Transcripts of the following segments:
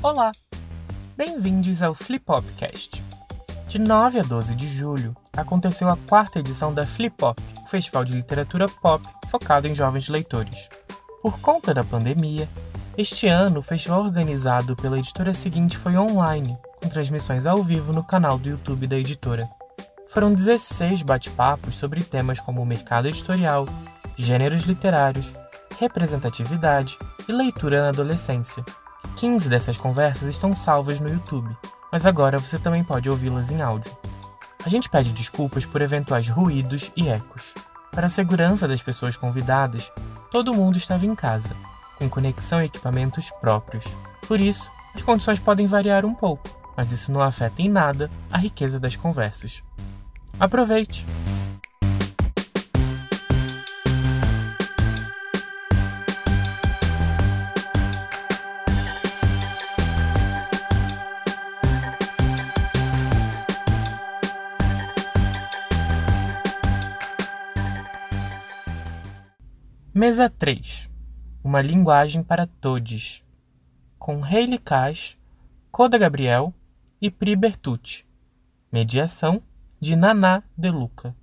Olá! Bem-vindos ao Flipopcast. De 9 a 12 de julho, aconteceu a quarta edição da Flipop, festival de literatura pop focado em jovens leitores. Por conta da pandemia, este ano o festival organizado pela editora seguinte foi online, com transmissões ao vivo no canal do YouTube da editora. Foram 16 bate-papos sobre temas como mercado editorial, gêneros literários, representatividade e leitura na adolescência. 15 dessas conversas estão salvas no YouTube, mas agora você também pode ouvi-las em áudio. A gente pede desculpas por eventuais ruídos e ecos. Para a segurança das pessoas convidadas, todo mundo estava em casa, com conexão e equipamentos próprios. Por isso, as condições podem variar um pouco, mas isso não afeta em nada a riqueza das conversas. Aproveite! Mesa 3 Uma linguagem para todos. Com Hayley Cash, Coda Gabriel e Pri Bertucci. Mediação de Naná De Luca.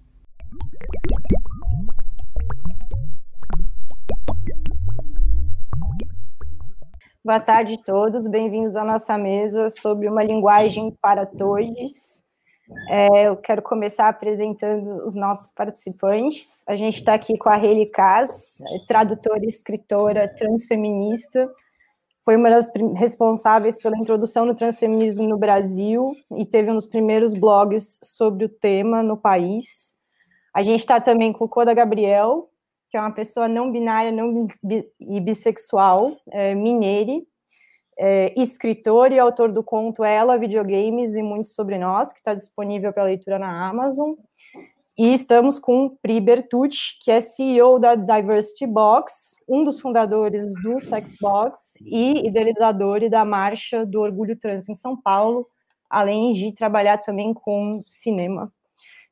Boa tarde a todos, bem-vindos à nossa mesa sobre uma linguagem para todos. É, eu quero começar apresentando os nossos participantes. A gente está aqui com a Hayley Kass, tradutora escritora transfeminista. Foi uma das responsáveis pela introdução do transfeminismo no Brasil e teve um dos primeiros blogs sobre o tema no país. A gente está também com o Coda Gabriel, que é uma pessoa não binária não bi e bissexual, é, é, escritor e autor do conto Ela, Videogames e Muito Sobre Nós, que está disponível para leitura na Amazon. E estamos com Pri Bertucci, que é CEO da Diversity Box, um dos fundadores do Sexbox e idealizador da Marcha do Orgulho Trans em São Paulo, além de trabalhar também com cinema.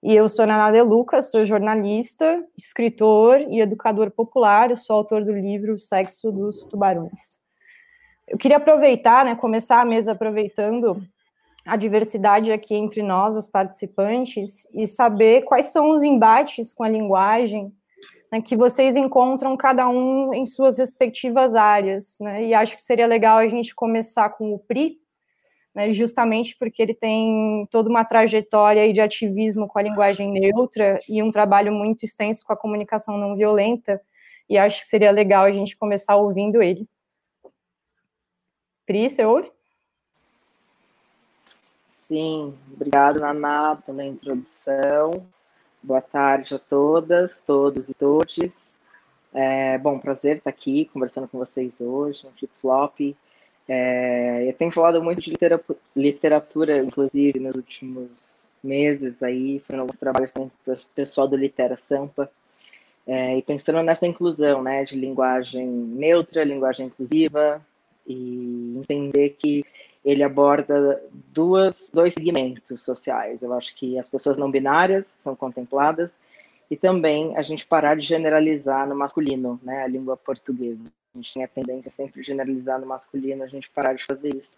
E eu sou Naná De Luca, sou jornalista, escritor e educador popular, sou autor do livro Sexo dos Tubarões. Eu queria aproveitar, né, começar a mesa aproveitando a diversidade aqui entre nós, os participantes, e saber quais são os embates com a linguagem né, que vocês encontram cada um em suas respectivas áreas. Né, e acho que seria legal a gente começar com o PRI, né, justamente porque ele tem toda uma trajetória de ativismo com a linguagem neutra e um trabalho muito extenso com a comunicação não violenta, e acho que seria legal a gente começar ouvindo ele. Pri, você ouve? Sim, obrigado, Naná, pela introdução. Boa tarde a todas, todos e todes. É, bom, prazer estar aqui conversando com vocês hoje no Flip Flop. É, eu tenho falado muito de literatura, literatura, inclusive, nos últimos meses aí, fazendo alguns trabalhos com o pessoal do Litera Sampa, é, e pensando nessa inclusão, né, de linguagem neutra, linguagem inclusiva, e entender que ele aborda duas, dois segmentos sociais. Eu acho que as pessoas não binárias são contempladas e também a gente parar de generalizar no masculino, né, a língua portuguesa. A gente tem a tendência sempre de generalizar no masculino, a gente parar de fazer isso.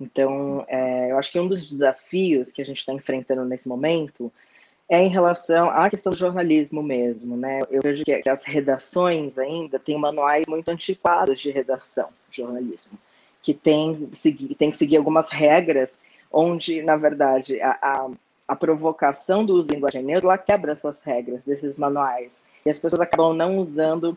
Então, é, eu acho que um dos desafios que a gente está enfrentando nesse momento é em relação à questão do jornalismo mesmo, né? Eu vejo que, as redações ainda têm manuais muito antiquados de redação, jornalismo, que tem, tem que seguir algumas regras, onde, na verdade, a, a, a provocação do uso de linguagem neutra quebra essas regras desses manuais, e as pessoas acabam não usando.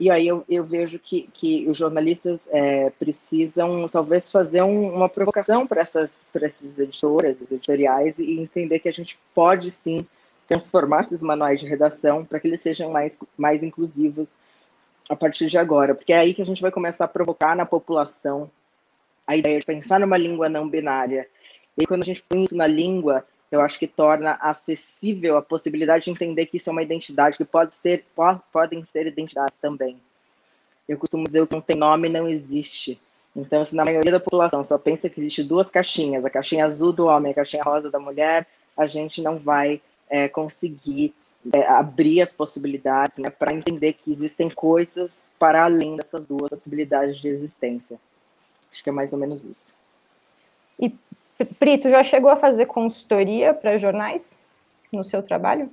E aí eu, eu vejo que, que os jornalistas é, precisam talvez fazer um, uma provocação para essas, essas editoras, editoriais, e entender que a gente pode sim transformar esses manuais de redação para que eles sejam mais, mais inclusivos a partir de agora, porque é aí que a gente vai começar a provocar na população a ideia de pensar numa língua não binária. E quando a gente põe isso na língua, eu acho que torna acessível a possibilidade de entender que isso é uma identidade, que pode ser, po podem ser identidades também. Eu costumo dizer que não tem nome não existe. Então, se na maioria da população só pensa que existe duas caixinhas, a caixinha azul do homem e a caixinha rosa da mulher, a gente não vai é, conseguir é, abrir as possibilidades né, para entender que existem coisas para além dessas duas possibilidades de existência. Acho que é mais ou menos isso. E, Prito, já chegou a fazer consultoria para jornais no seu trabalho?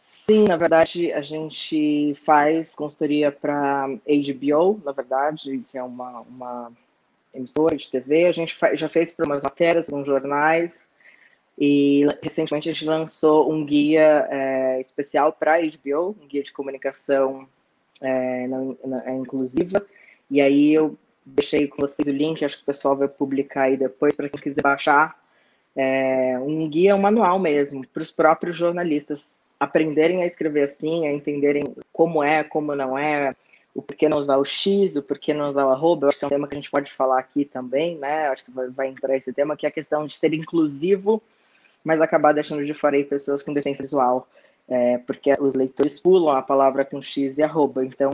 Sim, na verdade, a gente faz consultoria para HBO, na verdade, que é uma, uma emissora de TV. A gente já fez para umas matérias, uns jornais, e recentemente a gente lançou um guia é, especial para a HBO, um guia de comunicação é, na, inclusiva. E aí eu deixei com vocês o link, acho que o pessoal vai publicar aí depois para quem quiser baixar. É, um guia, um manual mesmo, para os próprios jornalistas aprenderem a escrever assim, a entenderem como é, como não é, o porquê não usar o X, o porquê não usar o arroba, eu acho que é um tema que a gente pode falar aqui também, né? Acho que vai, vai entrar esse tema, que é a questão de ser inclusivo mas acabar deixando de fora aí pessoas com deficiência visual, é, porque os leitores pulam a palavra com X e arroba. Então,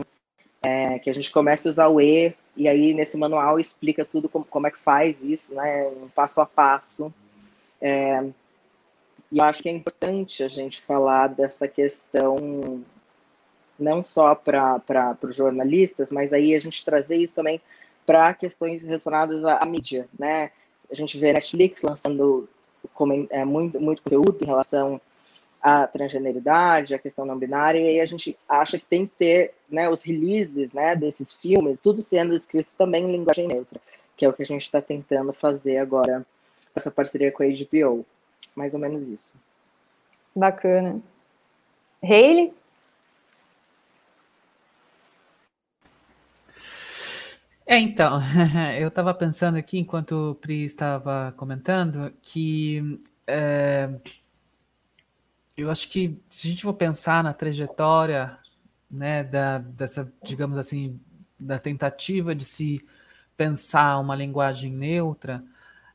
é, que a gente comece a usar o E, e aí nesse manual explica tudo como, como é que faz isso, né, um passo a passo. É, e eu acho que é importante a gente falar dessa questão não só para os jornalistas, mas aí a gente trazer isso também para questões relacionadas à, à mídia, né? A gente vê Netflix lançando é, muito, muito conteúdo em relação à transgeneridade, à questão não binária, e aí a gente acha que tem que ter né, os releases né, desses filmes, tudo sendo escrito também em linguagem neutra, que é o que a gente está tentando fazer agora, essa parceria com a HBO. Mais ou menos isso. Bacana. Hayley? É, então, eu estava pensando aqui, enquanto o Pri estava comentando, que é, eu acho que se a gente for pensar na trajetória, né, da, dessa, digamos assim, da tentativa de se pensar uma linguagem neutra,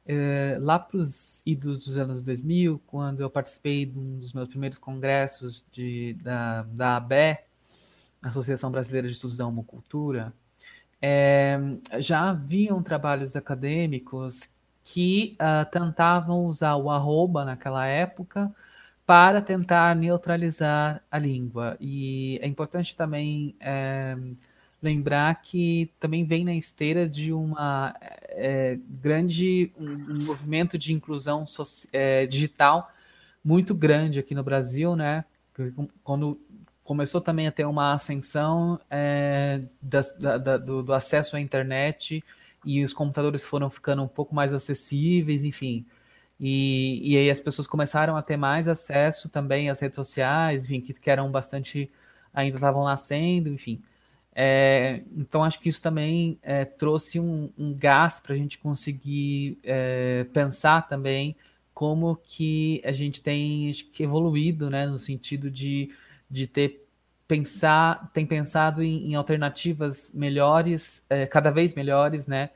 é, lá para os idos dos anos 2000, quando eu participei de um dos meus primeiros congressos de, da, da ABE, Associação Brasileira de Estudos da Homocultura, é, já haviam trabalhos acadêmicos que uh, tentavam usar o arroba naquela época para tentar neutralizar a língua. E é importante também é, lembrar que também vem na esteira de uma é, grande um, um, movimento de inclusão é, digital muito grande aqui no Brasil, né? Quando começou também a ter uma ascensão é, da, da, do, do, acesso à internet e os computadores foram ficando um pouco mais acessíveis, enfim. E, e aí as pessoas começaram a ter mais acesso também às redes sociais, enfim, que, que eram bastante, ainda estavam nascendo, enfim. É, então acho que isso também é, trouxe um, um gás para a gente conseguir é, pensar também como que a gente tem que evoluído, né, no sentido de de ter pensar, tem pensado em, em alternativas melhores, é, cada vez melhores, né,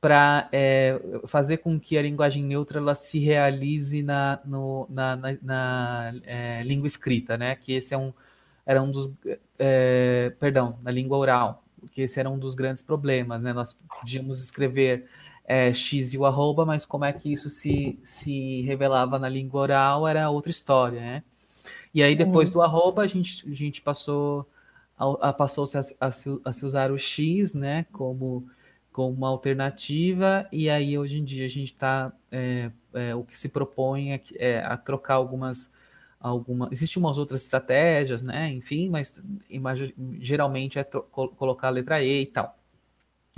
para é, fazer com que a linguagem neutra ela se realize na, no, na, na, na é, língua escrita, né, que esse é um, era um dos, é, perdão, na língua oral, que esse era um dos grandes problemas, né, nós podíamos escrever é, X e o arroba, mas como é que isso se, se revelava na língua oral era outra história, né? E aí, depois uhum. do arroba, a gente, a gente passou a, a passou-se a, a, a, se usar o X, né, como, como uma alternativa, e aí hoje em dia a gente está, é, é, o que se propõe é, é, a trocar algumas, alguma, existem umas outras estratégias, né, enfim, mas geralmente é colocar a letra E e tal.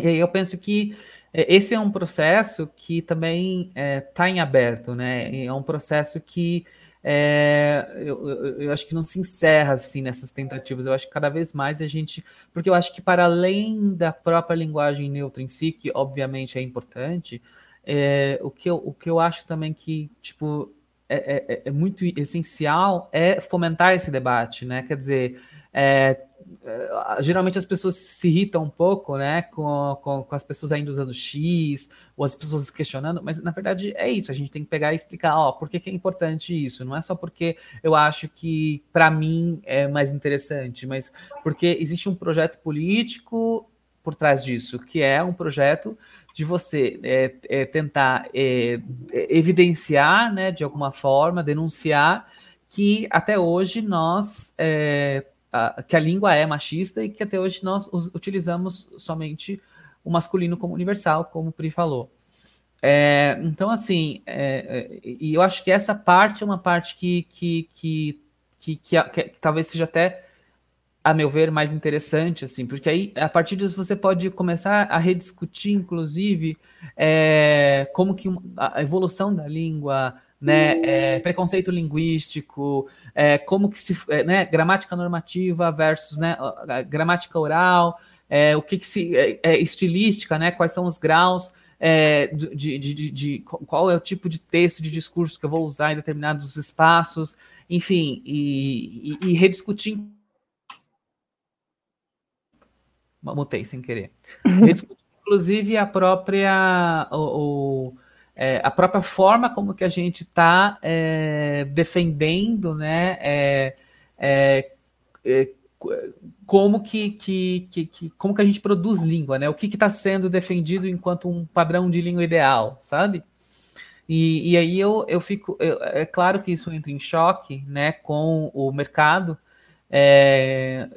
E aí eu penso que é, esse é um processo que também está é, em aberto, né, é um processo que é, eu, eu, eu, acho que não se encerra assim nessas tentativas. Eu acho que cada vez mais a gente. Porque eu acho que, para além da própria linguagem neutra em si, que obviamente é importante, é, o, que eu, o que eu acho também que, tipo, é, é, é muito essencial é fomentar esse debate, né? Quer dizer, é, é, geralmente as pessoas se irritam um pouco, né, com, com, com, as pessoas ainda usando X, ou as pessoas questionando, mas na verdade é isso, a gente tem que pegar e explicar, ó, por que, que é importante isso, não é só porque eu acho que para mim é mais interessante, mas porque existe um projeto político por trás disso, que é um projeto de você é, é, tentar é, evidenciar, né, de alguma forma, denunciar que até hoje nós é, que a língua é machista e que até hoje nós utilizamos somente o masculino como universal, como o Pri falou. É, então, assim, é, é, e eu acho que essa parte é uma parte que, que, que, que, que, que, que talvez seja até a meu ver, mais interessante, assim, porque aí, a partir disso, você pode começar a rediscutir, inclusive, é, como que a evolução da língua, né, é, preconceito linguístico, é, como que se, é, né, gramática normativa versus, né, gramática oral, é, o que, que se, é, é, estilística, né, quais são os graus, de, de, de, de, qual é o tipo de texto, de discurso que eu vou usar em determinados espaços, enfim, e, e, e rediscutir mutei sem querer. inclusive a própria o, o é, a própria forma como que a gente está é, defendendo, né? É, é, é como que, que, que, como que a gente produz língua, né? O que está sendo defendido enquanto um padrão de língua ideal, sabe? E, e aí eu, eu fico, eu, é claro que isso entra em choque, né, com o mercado, é,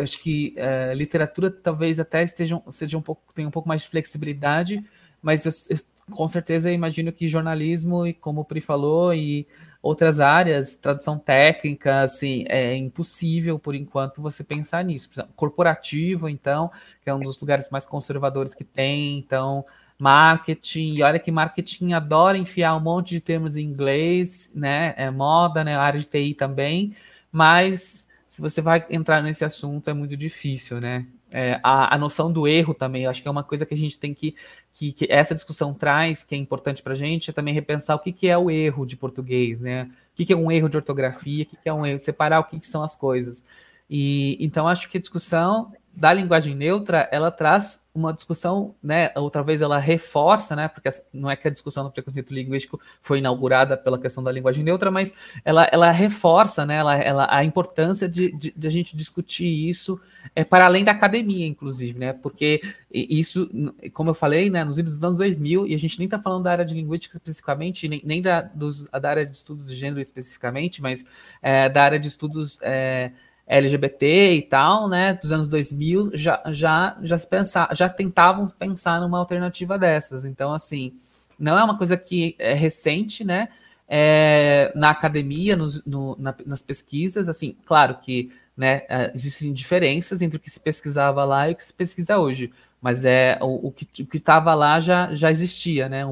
acho que literatura talvez até esteja seja um pouco tenha um pouco mais de flexibilidade, mas eu, eu, com certeza imagino que jornalismo e como o Pri falou e outras áreas, tradução técnica, assim, é impossível por enquanto você pensar nisso. Corporativo, então, que é um dos lugares mais conservadores que tem, então marketing, e olha que marketing adora enfiar um monte de termos em inglês, né? É moda, né? A área de TI também, mas se você vai entrar nesse assunto, é muito difícil, né? É, a, a, noção do erro também, eu acho que é uma coisa que a gente tem que, que, que essa discussão traz, que é importante para a gente, é também repensar o que, que é o erro de português, né? O que, que é um erro de ortografia, o que, que é um erro, separar o que, que são as coisas. E então acho que a discussão da linguagem neutra, ela traz uma discussão, né, ou talvez ela reforça, né, porque não é que a discussão do preconceito linguístico foi inaugurada pela questão da linguagem neutra, mas ela, ela reforça, né, ela, ela, a importância de, de, de a gente discutir isso é, para além da academia, inclusive, né, porque isso, como eu falei, né, nos anos 2000, e a gente nem está falando da área de linguística especificamente, nem, nem da, dos, da área de estudos de gênero especificamente, mas é, da área de estudos... É, LGBT e tal, né, dos anos 2000, já, já, já, se pensar, já tentavam pensar numa alternativa dessas. Então, assim, não é uma coisa que é recente, né, é, na academia, nos, no, na, nas pesquisas, assim, claro que né, é, existem diferenças entre o que se pesquisava lá e o que se pesquisa hoje, mas é o, o que estava lá já, já existia, né?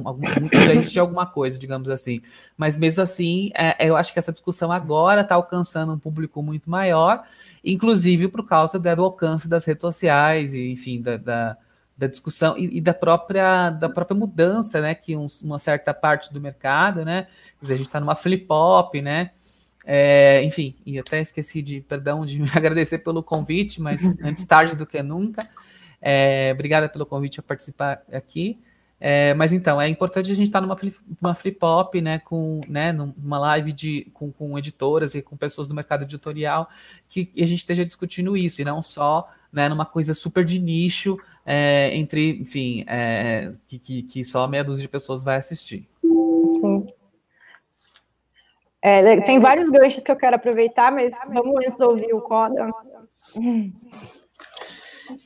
já existia alguma coisa, digamos assim. Mas mesmo assim, é, eu acho que essa discussão agora está alcançando um público muito maior, inclusive por causa do alcance das redes sociais, e, enfim, da, da, da discussão e, e, da própria da própria mudança, né? Que um, uma certa parte do mercado, né? Dizer, a gente está numa flip-hop, né? É, enfim, e até esqueci de, perdão, de me agradecer pelo convite, mas antes tarde do que nunca. É, obrigada pelo convite a participar aqui. É, mas então, é importante a gente estar numa, numa flip hop, né, com, né, numa live de, com, com editoras e com pessoas do mercado editorial, que a gente esteja discutindo isso, e não só né, numa coisa super de nicho, é, entre, enfim, é, que, que, que, só meia dúzia de pessoas vai assistir. Sim. É, tem vários ganchos que eu quero aproveitar, mas vamos antes ouvir o Coda.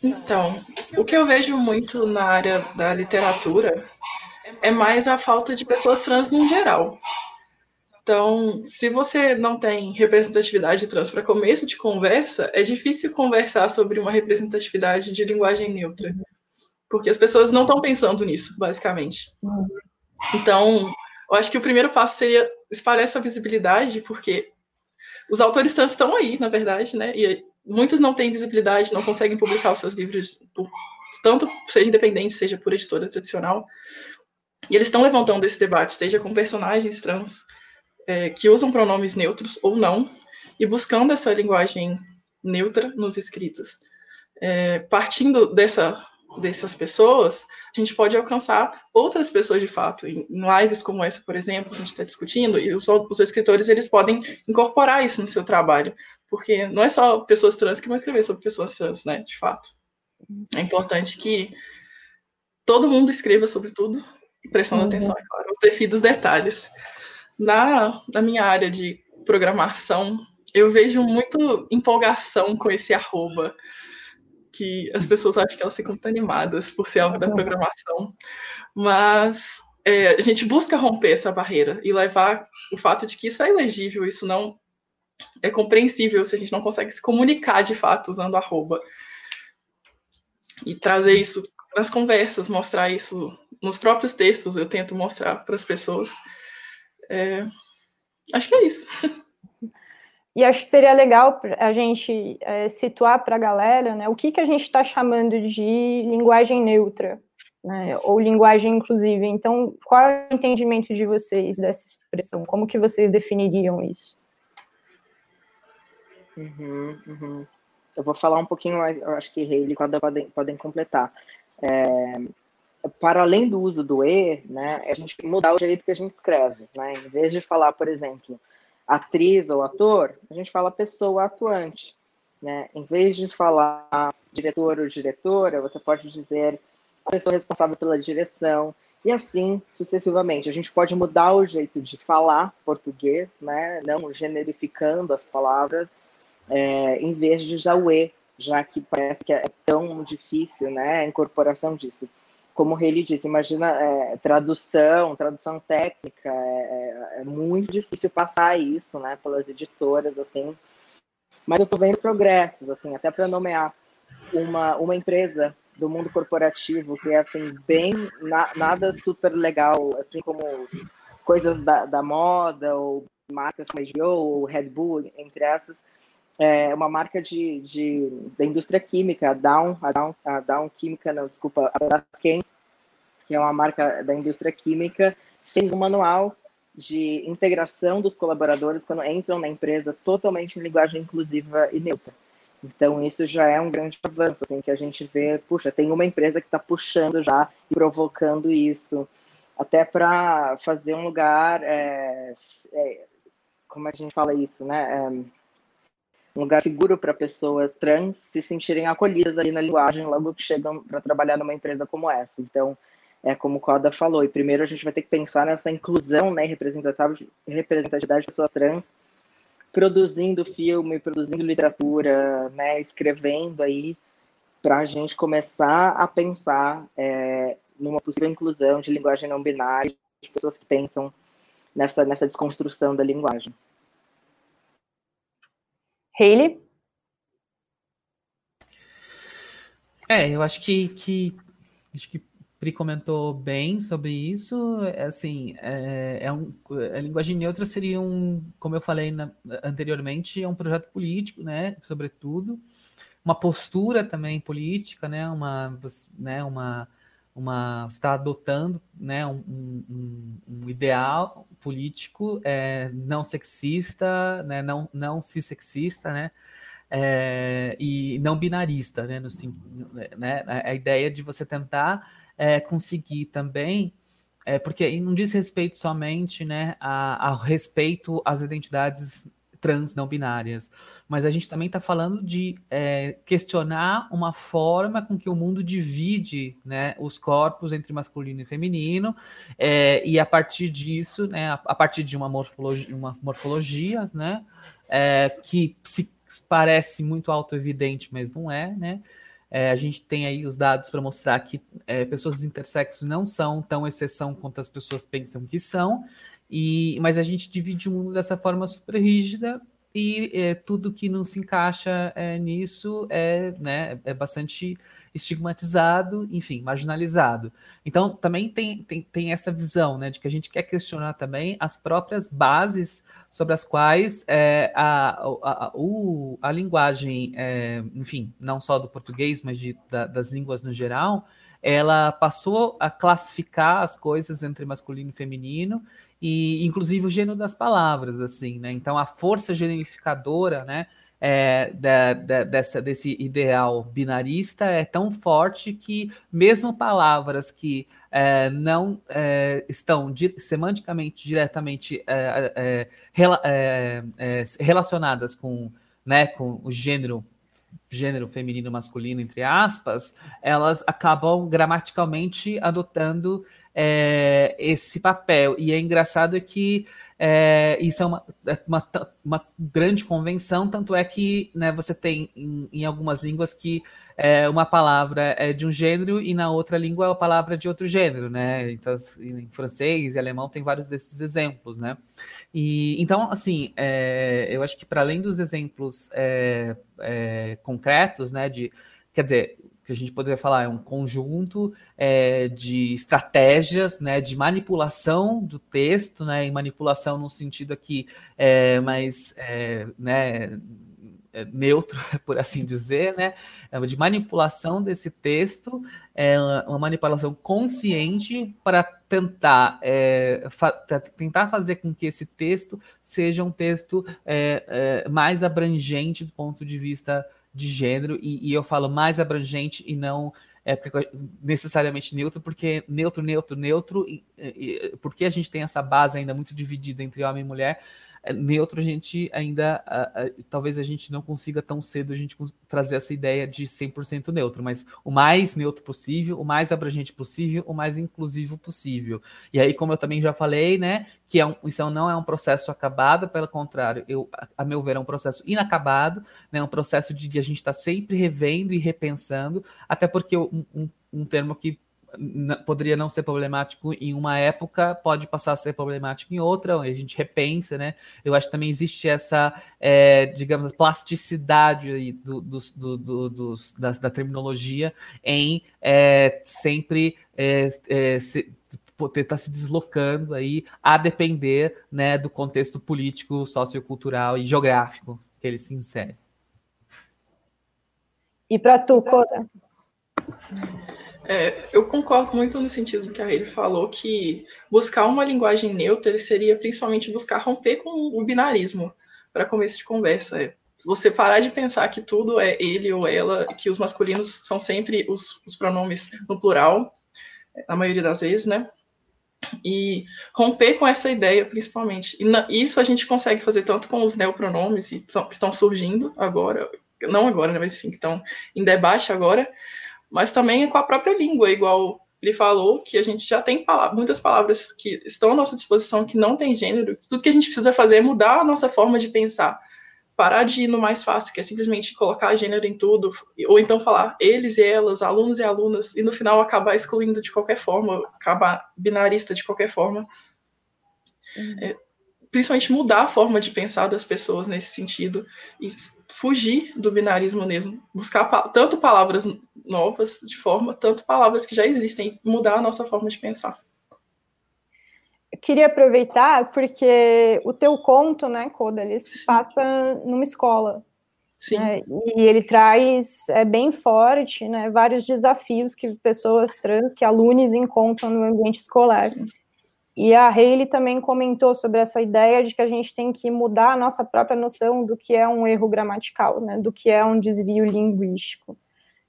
Então, o que eu vejo muito na área da literatura é mais a falta de pessoas trans no geral. Então, se você não tem representatividade trans para começo de conversa, é difícil conversar sobre uma representatividade de linguagem neutra, porque as pessoas não estão pensando nisso, basicamente. Então, eu acho que o primeiro passo seria espalhar essa visibilidade, porque os autores trans estão aí, na verdade, né? E muitos não têm visibilidade, não conseguem publicar os seus livros, por, tanto seja independente, seja por editora tradicional. E eles estão levantando esse debate, seja com personagens trans é, que usam pronomes neutros ou não, e buscando essa linguagem neutra nos escritos. É, partindo dessa, dessas pessoas, a gente pode alcançar outras pessoas de fato. Em, lives como essa, por exemplo, a gente está discutindo, e os, os escritores eles podem incorporar isso no seu trabalho, porque não é só pessoas trans que vão escrever sobre pessoas trans, né, de fato. É importante que todo mundo escreva sobre tudo, prestando uhum. atenção, é claro, aos devidos detalhes. Na, na minha área de programação, eu vejo muito empolgação com esse arroba. que as pessoas acham que elas ficam muito animadas por ser algo da programação, mas é, a gente busca romper essa barreira e levar o fato de que isso é elegível, isso não é compreensível se a gente não consegue se comunicar de fato usando arroba. E trazer isso nas conversas, mostrar isso nos próprios textos, eu tento mostrar para as pessoas. É, acho que é isso. E acho que seria legal a gente é, situar para a galera né, o que, que a gente está chamando de linguagem neutra, né, ou linguagem inclusiva. Então, qual é o entendimento de vocês dessa expressão? Como que vocês definiriam isso? Uhum, uhum. Eu vou falar um pouquinho mais, eu acho que Hayley podem, podem completar. É, para além do uso do E, né, a gente mudar o jeito que a gente escreve. Né? Em vez de falar, por exemplo, atriz ou ator, a gente fala pessoa atuante. Né? Em vez de falar diretor ou diretora, você pode dizer a pessoa responsável pela direção, e assim sucessivamente. A gente pode mudar o jeito de falar português, né? não generificando as palavras, é, em vez de E, já que parece que é tão difícil né? a incorporação disso como ele disse, imagina é, tradução, tradução técnica, é, é, é, muito difícil passar isso, né, pelas editoras, assim. Mas eu estou vendo progressos, assim, até para nomear uma, uma empresa do mundo corporativo que é, assim, bem, na, nada super legal, assim como coisas da, da moda, ou marcas como a HBO, ou Red Bull, entre essas, é uma marca de, de, da indústria química, a Down, a Down, a Down Química, não, desculpa, a Braskem, que é uma marca da indústria química, fez um manual de integração dos colaboradores quando entram na empresa totalmente em linguagem inclusiva e neutra. Então, isso já é um grande avanço, assim, que a gente vê, puxa, tem uma empresa que está puxando já e provocando isso, até para fazer um lugar, é, é, como a gente fala isso, né? É, um lugar seguro para pessoas trans se sentirem acolhidas ali na linguagem logo que chegam para trabalhar numa empresa como essa. Então, é como o Coda falou, e primeiro a gente vai ter que pensar nessa inclusão, né, representatividade de pessoas trans, produzindo filme, produzindo literatura, né, escrevendo aí, para a gente começar a pensar é, numa possível inclusão de linguagem não binária, de pessoas que pensam nessa, nessa desconstrução da linguagem. Hayley? É, eu acho que, que acho que Pri comentou bem sobre isso. É, assim, é, é um, a linguagem neutra seria um, como eu falei na, anteriormente, é um projeto político, né? Sobretudo, uma postura também política, né? Uma, né? Uma, uma está adotando, né? Um, um, um ideal político é, não sexista, né? Não, não cissexista, né? É, e não binarista, né? No, né? A ideia de você tentar é, conseguir também, é, porque não diz respeito somente né, a, ao respeito às identidades trans não binárias, mas a gente também está falando de é, questionar uma forma com que o mundo divide né, os corpos entre masculino e feminino, é, e a partir disso, né, a, a partir de uma morfologia, uma morfologia né, é, que se parece muito auto-evidente, mas não é, né? É, a gente tem aí os dados para mostrar que é, pessoas intersexos não são tão exceção quanto as pessoas pensam que são, e, mas a gente divide o mundo dessa forma super rígida e é, tudo que não se encaixa é, nisso é, né, é bastante estigmatizado, enfim, marginalizado. Então, também tem, tem, tem essa visão né, de que a gente quer questionar também as próprias bases sobre as quais é, a, a, a, o, a linguagem, é, enfim, não só do português, mas de, da, das línguas no geral, ela passou a classificar as coisas entre masculino e feminino e inclusive o gênero das palavras, assim, né? Então a força generificadora, né? é, da, dessa, desse ideal binarista é tão forte que mesmo palavras que é, não é, estão di semanticamente diretamente é, é, rela é, relacionadas com, né, com o gênero gênero feminino masculino entre aspas elas acabam gramaticalmente adotando esse papel e é engraçado que é, isso é uma, é uma, uma, grande convenção, tanto é que né, você tem em, em algumas línguas que é, uma palavra é de um gênero e na outra língua é a palavra de outro gênero, né? Então, em francês e alemão tem vários desses exemplos, né? E, então, assim, é, eu acho que para além dos exemplos é, é, concretos, né, de, quer dizer, que a gente poderia falar é um conjunto é, de estratégias, né, de manipulação do texto, né, e manipulação no sentido aqui é, mais, é, né, é, neutro, por assim dizer, né, é, de manipulação desse texto, é uma manipulação consciente para tentar, é, fa tentar fazer com que esse texto seja um texto é, mais abrangente do ponto de vista de gênero, e, e eu falo mais abrangente e não é necessariamente neutro, porque neutro, neutro, neutro, e, e, porque a gente tem essa base ainda muito dividida entre homem e mulher, neutro a gente ainda, a, a, talvez a gente não consiga tão cedo a gente trazer essa ideia de 100% neutro, mas o mais neutro possível, o mais abrangente possível, o mais inclusivo possível. E aí, como eu também já falei, né, que é um, isso não é um processo acabado, pelo contrário, eu, a meu ver, é um processo inacabado, né, um processo de, de a gente estar tá sempre revendo e repensando, até porque um, um, um termo que poderia não ser problemático em uma época, pode passar a ser problemático em outra, a gente repensa, né? Eu acho que também existe essa, é, digamos, plasticidade do, do, do, do da, da, terminologia em é, sempre é, é se, estar tá se deslocando aí a depender né, do contexto político, sociocultural e geográfico que ele se insere. E para tu, Cora? É, eu concordo muito no sentido do que a Rede falou, que buscar uma linguagem neutra seria principalmente buscar romper com o binarismo para começo de conversa. É você parar de pensar que tudo é ele ou ela, que os masculinos são sempre os, os pronomes no plural, na maioria das vezes, né? E romper com essa ideia, principalmente. E na, isso a gente consegue fazer tanto com os neopronomes que estão surgindo agora, não agora, né, mas enfim, que estão em debate agora, mas também com a própria língua, igual ele falou, que a gente já tem palavras, muitas palavras que estão à nossa disposição que não tem gênero. Tudo que a gente precisa fazer é mudar a nossa forma de pensar. Parar de ir no mais fácil, que é simplesmente colocar gênero em tudo, ou então falar eles e elas, alunos e alunas, e no final acabar excluindo de qualquer forma, acabar binarista de qualquer forma. Uhum. É, principalmente mudar a forma de pensar das pessoas nesse sentido e fugir do binarismo mesmo, buscar pa tanto palavras novas de forma, tanto palavras que já existem, mudar a nossa forma de pensar. Eu queria aproveitar porque o teu conto, né, Coda, ele se passa numa escola. Sim. Né, e ele traz é bem forte, né, vários desafios que pessoas trans, que alunos encontram no ambiente escolar. Sim. E a Hayley também comentou sobre essa ideia de que a gente tem que mudar a nossa própria noção do que é um erro gramatical, né, do que é um desvio linguístico.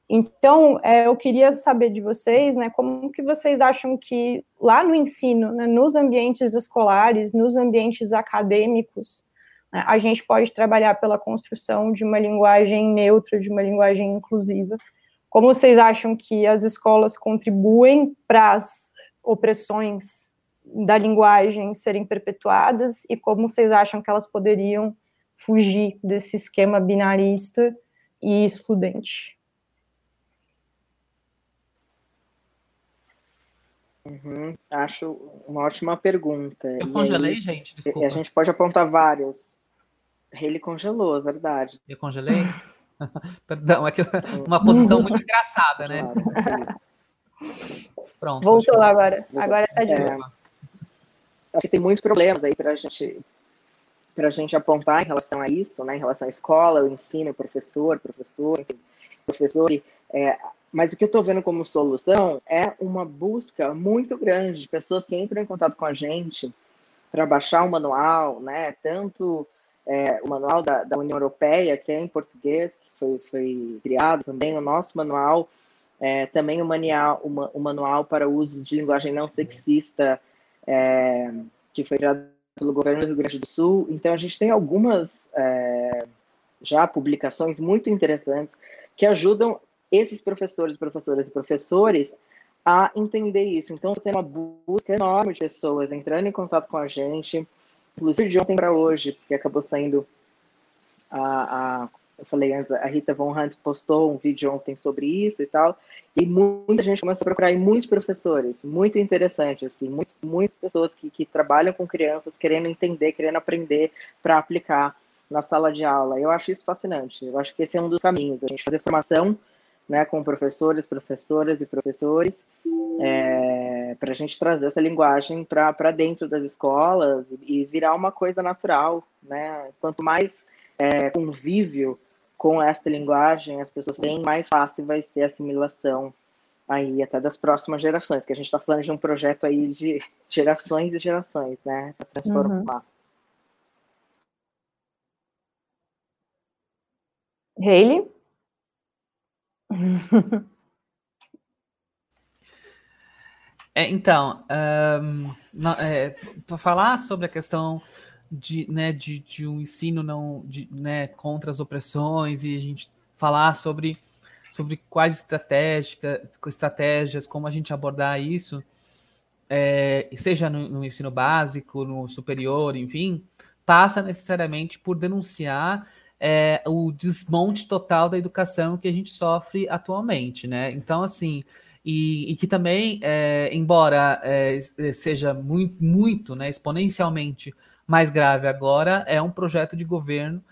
Então, é, eu queria saber de vocês, né, como que vocês acham que lá no ensino, né, nos ambientes escolares, nos ambientes acadêmicos, né, a gente pode trabalhar pela construção de uma linguagem neutra, de uma linguagem inclusiva. Como vocês acham que as escolas contribuem para as opressões da linguagem serem perpetuadas e como vocês acham que elas poderiam fugir desse esquema binarista e excludente? Uhum, acho uma ótima pergunta. Eu e congelei, aí, gente, desculpa. A gente pode apontar vários. Ele congelou, é verdade. Eu congelei? Perdão, é que uma posição muito engraçada, né? Claro. Pronto. Voltou agora. Agora tá de é, boa acho que tem muitos problemas aí para a gente para a gente apontar em relação a isso, né, em relação à escola, o ensino, o professor, professor, professor. É, mas o que eu estou vendo como solução é uma busca muito grande de pessoas que entram em contato com a gente para baixar o manual, né, tanto é, o manual da, da, União Europeia, que é em português, que foi, foi criado também, o nosso manual, é, também o manual, o manual para o uso de linguagem não sexista é, que foi criado pelo governo do Rio Grande do Sul. Então, a gente tem algumas é, já publicações muito interessantes que ajudam esses professores, professoras e professores a entender isso. Então, tem uma busca enorme de pessoas entrando em contato com a gente, inclusive de ontem para hoje, porque acabou saindo a, a, eu falei antes, a Rita Von Hunt postou um vídeo ontem sobre isso e tal, e muita gente começou a procurar, e muitos professores, muito interessante, assim, muitas pessoas que, que trabalham com crianças, querendo entender, querendo aprender para aplicar na sala de aula. Eu acho isso fascinante, eu acho que esse é um dos caminhos, a gente fazer formação né, com professores, professoras e professores, é, para a gente trazer essa linguagem para dentro das escolas e, virar uma coisa natural. Né? Quanto mais é, convívio com esta linguagem as pessoas têm, mais fácil vai ser a assimilação aí até das próximas gerações, que a gente está falando de um projeto aí de gerações e gerações, né, para transformar. Uhum. Hayley? É, então, um, é, para falar sobre a questão de, né, de, de um ensino não de, né, contra as opressões e a gente falar sobre, sobre quais estratégias, estratégias, como a gente abordar isso, é, seja no, no, ensino básico, no superior, enfim, passa necessariamente por denunciar é, o desmonte total da educação que a gente sofre atualmente, né? Então, assim, e, e que também, é, embora é, seja muito, muito, né, exponencialmente mais grave agora é um projeto de governo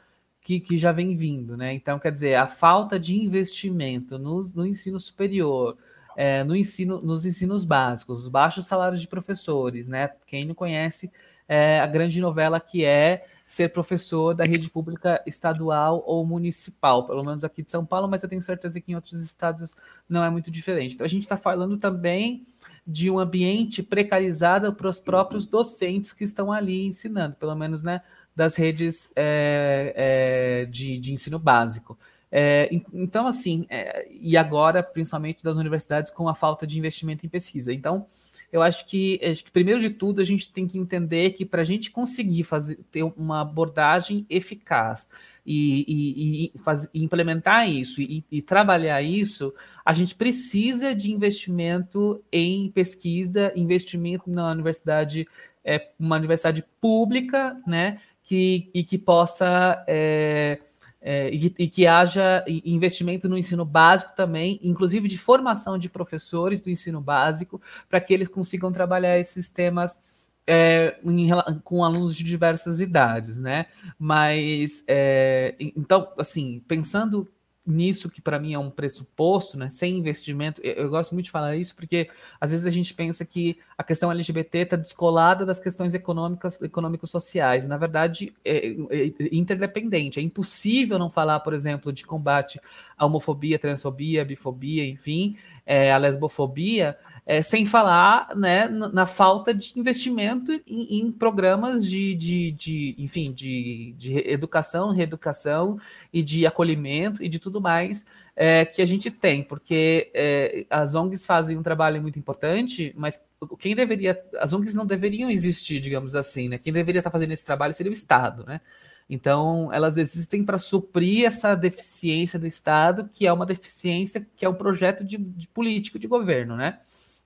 que, que já vem vindo, né? Então, quer dizer, a falta de investimento no, no ensino superior, é, no ensino, nos ensinos básicos, os baixos salários de professores, né? Quem não conhece é, a grande novela que é ser professor da rede pública estadual ou municipal, pelo menos aqui de São Paulo, mas eu tenho certeza que em outros estados não é muito diferente. Então, a gente está falando também de um ambiente precarizado para os próprios docentes que estão ali ensinando, pelo menos né, das redes é, é, de, de, ensino básico. É, então, assim, é, e agora, principalmente das universidades, com a falta de investimento em pesquisa. Então, eu acho que, acho que primeiro de tudo, a gente tem que entender que para a gente conseguir fazer, ter uma abordagem eficaz e, e, e faz, implementar isso e, e, trabalhar isso, a gente precisa de investimento em pesquisa, investimento na universidade, é, uma universidade pública, né, que, e que possa é, é, e, e, que haja investimento no ensino básico também, inclusive de formação de professores do ensino básico, para que eles consigam trabalhar esses temas é, em, com alunos de diversas idades, né? Mas é, então, assim, pensando nisso que para mim é um pressuposto, né? Sem investimento, eu, eu, gosto muito de falar isso porque às vezes a gente pensa que a questão LGBT está descolada das questões econômicas, econômico-sociais. Na verdade, é, é, é, interdependente. É impossível não falar, por exemplo, de combate à homofobia, transfobia, bifobia, enfim, é, lesbofobia, é, sem falar né, na falta de investimento em, em programas de, de, de, enfim, de, de educação, reeducação e de acolhimento e de tudo mais é, que a gente tem, porque é, as ONGs fazem um trabalho muito importante, mas quem deveria, as ONGs não deveriam existir, digamos assim, né? Quem deveria estar fazendo esse trabalho seria o Estado, né? Então, elas existem para suprir essa deficiência do Estado, que é uma deficiência, que é um projeto de, político de governo, né?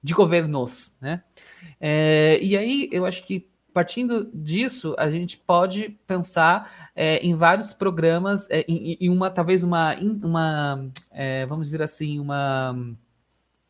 De governos, né? É, e aí eu acho que partindo disso a gente pode pensar é, em vários programas, é, em, em, uma talvez uma, uma é, vamos dizer assim uma,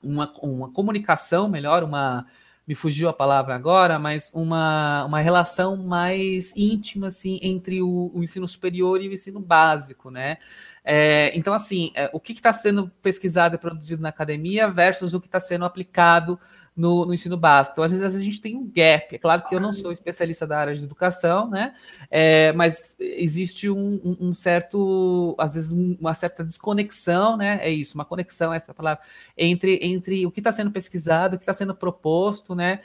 uma, uma comunicação melhor, uma me fugiu a palavra agora, mas uma, uma relação mais íntima assim entre o, o ensino superior e o ensino básico, né? É, então, assim, é, o que está sendo pesquisado e produzido na academia versus o que está sendo aplicado no, no, ensino básico. Então, às vezes, a gente tem um gap. É claro que eu não sou especialista da área de educação, né? É, mas existe um, um, um, certo, às vezes, uma certa desconexão, né? É isso, uma conexão, essa palavra, entre, entre o que está sendo pesquisado, o que está sendo proposto, né?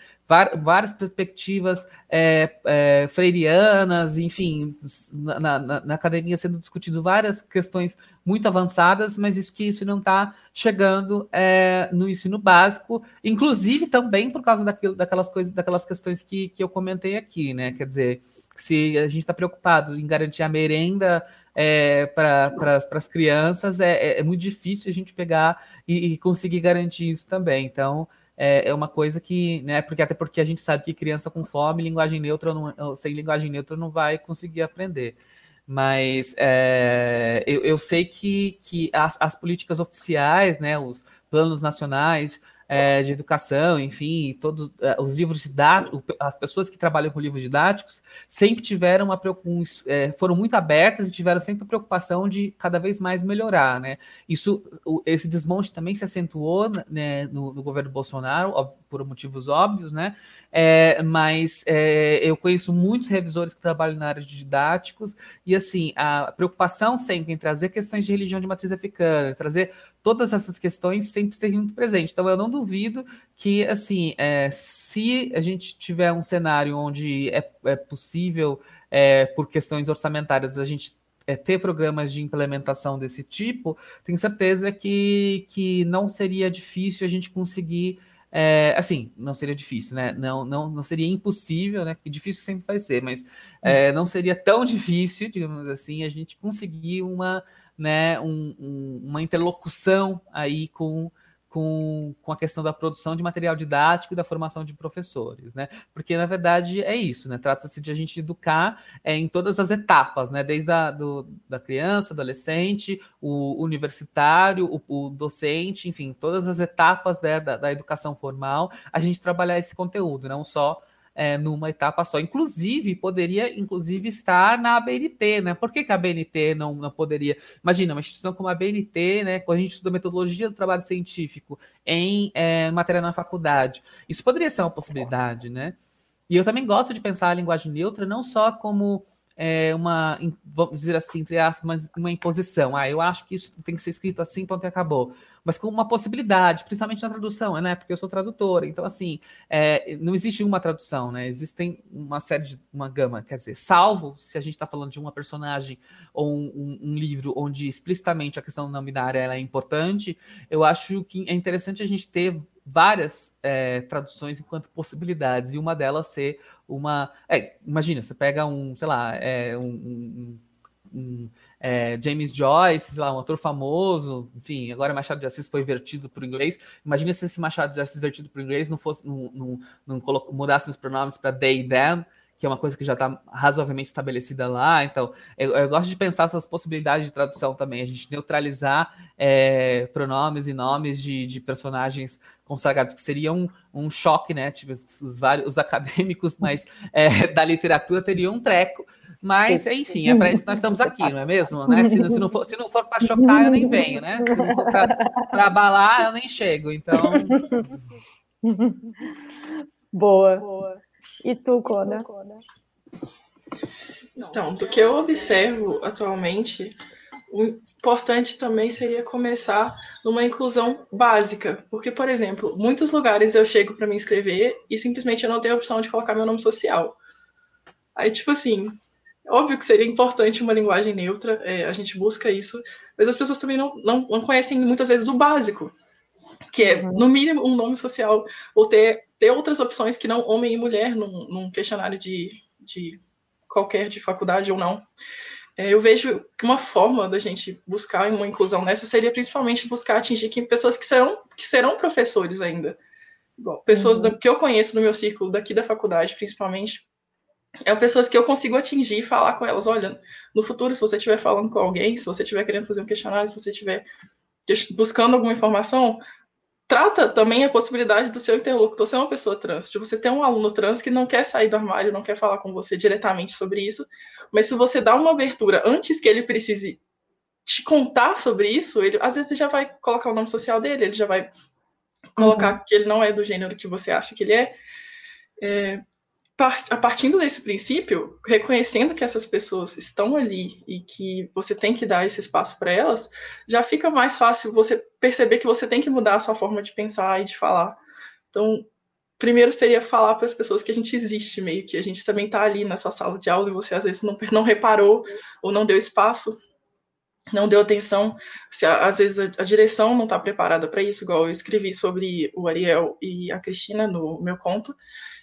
Várias perspectivas é, é, freirianas, enfim, na, na, na, academia sendo discutido várias questões muito avançadas, mas isso que isso não está chegando é, no ensino básico, inclusive também por causa daquilo, daquelas coisas, daquelas questões que, que eu comentei aqui, né? Quer dizer, se a gente está preocupado em garantir a merenda é, para as crianças, é, é, é, muito difícil a gente pegar e, e conseguir garantir isso também. Então, é, é uma coisa que, né, porque até porque a gente sabe que criança com fome, linguagem neutra, não, sem linguagem neutra, não vai conseguir aprender. Mas é, eu, eu, sei que, que as, as políticas oficiais, né, os planos nacionais, é, de educação, enfim, todos é, os livros didáticos, as pessoas que trabalham com livros didáticos sempre tiveram uma um, é, foram muito abertas e tiveram sempre a preocupação de cada vez mais melhorar, né? Isso, esse desmonte também se acentuou né, no, no governo Bolsonaro, por motivos óbvios, né? É, mas é, eu conheço muitos revisores que trabalham na área de didáticos, e assim, a preocupação sempre em trazer questões de religião de matriz africana, trazer todas essas questões sempre estejam presentes. Então, eu não duvido que, assim, é, se a gente tiver um cenário onde é, é possível, é, por questões orçamentárias, a gente é, ter programas de implementação desse tipo, tenho certeza que, que não seria difícil a gente conseguir. É, assim, não seria difícil, né? Não, não, não seria impossível, né? Que difícil sempre vai ser, mas é, não seria tão difícil, digamos assim, a gente conseguir uma, né, um, um, uma interlocução aí com, com, com a questão da produção de material didático e da formação de professores, né? Porque, na verdade, é isso, né? Trata-se de a gente educar é, em todas as etapas, né? Desde a do, da criança, adolescente, o universitário, o, o docente, enfim, todas as etapas né, da, da educação formal, a gente trabalhar esse conteúdo, não só é, numa etapa só. Inclusive, poderia inclusive estar na ABNT, né? Por que, que a ABNT não, não poderia? Imagina, uma instituição como a ABNT, né? Quando a gente estuda metodologia do trabalho científico em é, matéria na faculdade, isso poderia ser uma possibilidade, né? E eu também gosto de pensar a linguagem neutra não só como é, uma, vamos dizer assim, entre aspas, uma imposição. Ah, eu acho que isso tem que ser escrito assim, ponto e acabou mas com uma possibilidade, principalmente na tradução, né? Porque eu sou tradutora, então assim, é, não existe uma tradução, né? Existem uma série de uma gama, quer dizer, salvo se a gente está falando de uma personagem ou um, um, um, livro onde explicitamente a questão não binária é importante, eu acho que é interessante a gente ter várias é, traduções enquanto possibilidades, e uma delas ser uma. É, imagina, você pega um, sei lá, é, um, um é, James Joyce, lá, um autor famoso, enfim, agora Machado de Assis foi vertido para o inglês. Imagina se esse Machado de Assis vertido para o inglês não fosse, não, não, não mudasse os pronomes para they, them, que é uma coisa que já está razoavelmente estabelecida lá. Então, eu, eu, gosto de pensar essas possibilidades de tradução também, a gente neutralizar é, pronomes e nomes de, de, personagens consagrados, que seria um, um choque, né? Tipo, os, vários, os acadêmicos, mas é, da literatura teriam um treco mas, enfim, é para isso que nós estamos aqui, não é mesmo? Né? Se, se, não for, se não for para chocar, eu nem venho, né? Se não for para abalar, eu nem chego. Então. Boa. Boa. E tu, Coda? Então, do que eu observo atualmente, o importante também seria começar numa inclusão básica. Porque, por exemplo, muitos lugares eu chego para me inscrever e simplesmente eu não tenho a opção de colocar meu nome social. Aí, tipo assim, Óbvio que seria importante uma linguagem neutra, é, a gente busca isso, mas as pessoas também não, não, não, conhecem muitas vezes o básico, que é, no mínimo, um nome social, ou ter, ter outras opções que não homem e mulher num, num questionário de, de qualquer de faculdade ou não. É, eu vejo que uma forma da gente buscar uma inclusão nessa seria principalmente buscar atingir que pessoas que serão, que serão professores ainda. Bom, pessoas uhum. da, que eu conheço no meu círculo daqui da faculdade, principalmente, é pessoas que eu consigo atingir e falar com elas, olha, no futuro, se você estiver falando com alguém, se você estiver querendo fazer um questionário, se você estiver buscando alguma informação, trata também a possibilidade do seu interlocutor ser uma pessoa trans, de você ter um aluno trans que não quer sair do armário, não quer falar com você diretamente sobre isso, mas se você dá uma abertura antes que ele precise te contar sobre isso, ele às vezes já vai colocar o nome social dele, ele já vai colocar uhum. que ele não é do gênero que você acha que ele é, é a partindo desse princípio, reconhecendo que essas pessoas estão ali e que você tem que dar esse espaço para elas, já fica mais fácil você perceber que você tem que mudar a sua forma de pensar e de falar. Então, primeiro seria falar para as pessoas que a gente existe meio que a gente também está ali na sua sala de aula e você às vezes não, não reparou ou não deu espaço, não deu atenção, se às vezes a, a direção não está preparada para isso, igual eu escrevi sobre o Ariel e a Cristina no meu conto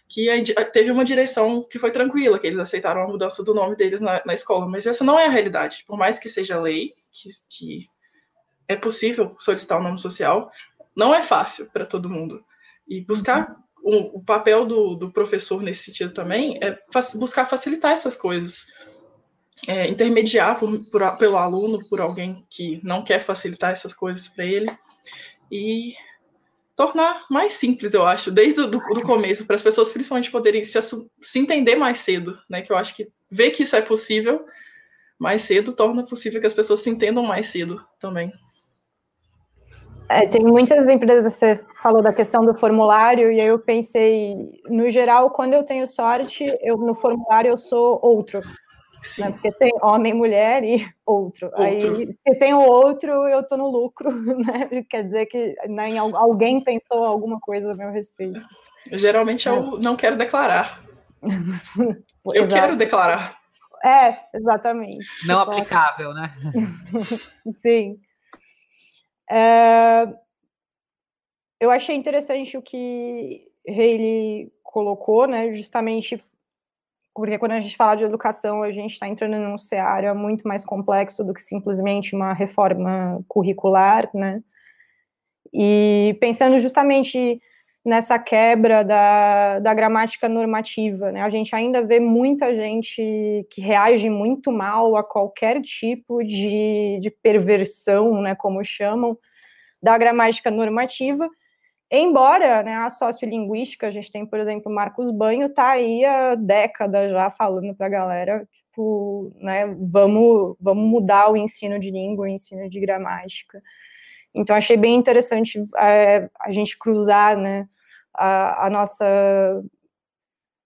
que teve uma direção que foi tranquila, que eles aceitaram a mudança do nome deles na, na escola, mas essa não é a realidade. Por mais que seja lei, que, que é possível solicitar o um nome social, não é fácil para todo mundo. E buscar o, o papel do, do, professor nesse sentido também é buscar facilitar essas coisas. É, intermediar por, por, pelo aluno, por alguém que não quer facilitar essas coisas para ele. E tornar mais simples, eu acho, desde o do, começo, para as pessoas principalmente poderem se, se entender mais cedo, né? Que eu acho que ver que isso é possível mais cedo torna possível que as pessoas se entendam mais cedo também. É, tem muitas empresas, você falou da questão do formulário, e aí eu pensei, no geral, quando eu tenho sorte, eu no formulário eu sou outro. Né? Porque tem homem, mulher e outro. outro. Aí, se tem o outro, eu tô no lucro, né? Quer dizer que né, alguém pensou alguma coisa a meu respeito. Geralmente eu é. não quero declarar. eu quero declarar. É, exatamente. Não aplicável, né? Sim. É, eu achei interessante o que Haley colocou, né? Justamente porque quando a gente fala de educação, a gente está entrando num cenário muito mais complexo do que simplesmente uma reforma curricular, né? E pensando justamente nessa quebra da, da gramática normativa, né? A gente ainda vê muita gente que reage muito mal a qualquer tipo de, de perversão, né, como chamam, da gramática normativa, embora né, a sociolinguística, a gente tem, por exemplo, Marcos Banho, tá aí há décadas já falando para a galera, tipo, né, vamos, vamos mudar o ensino de língua, o ensino de gramática. Então, achei bem interessante é, a gente cruzar, né, a, a, nossa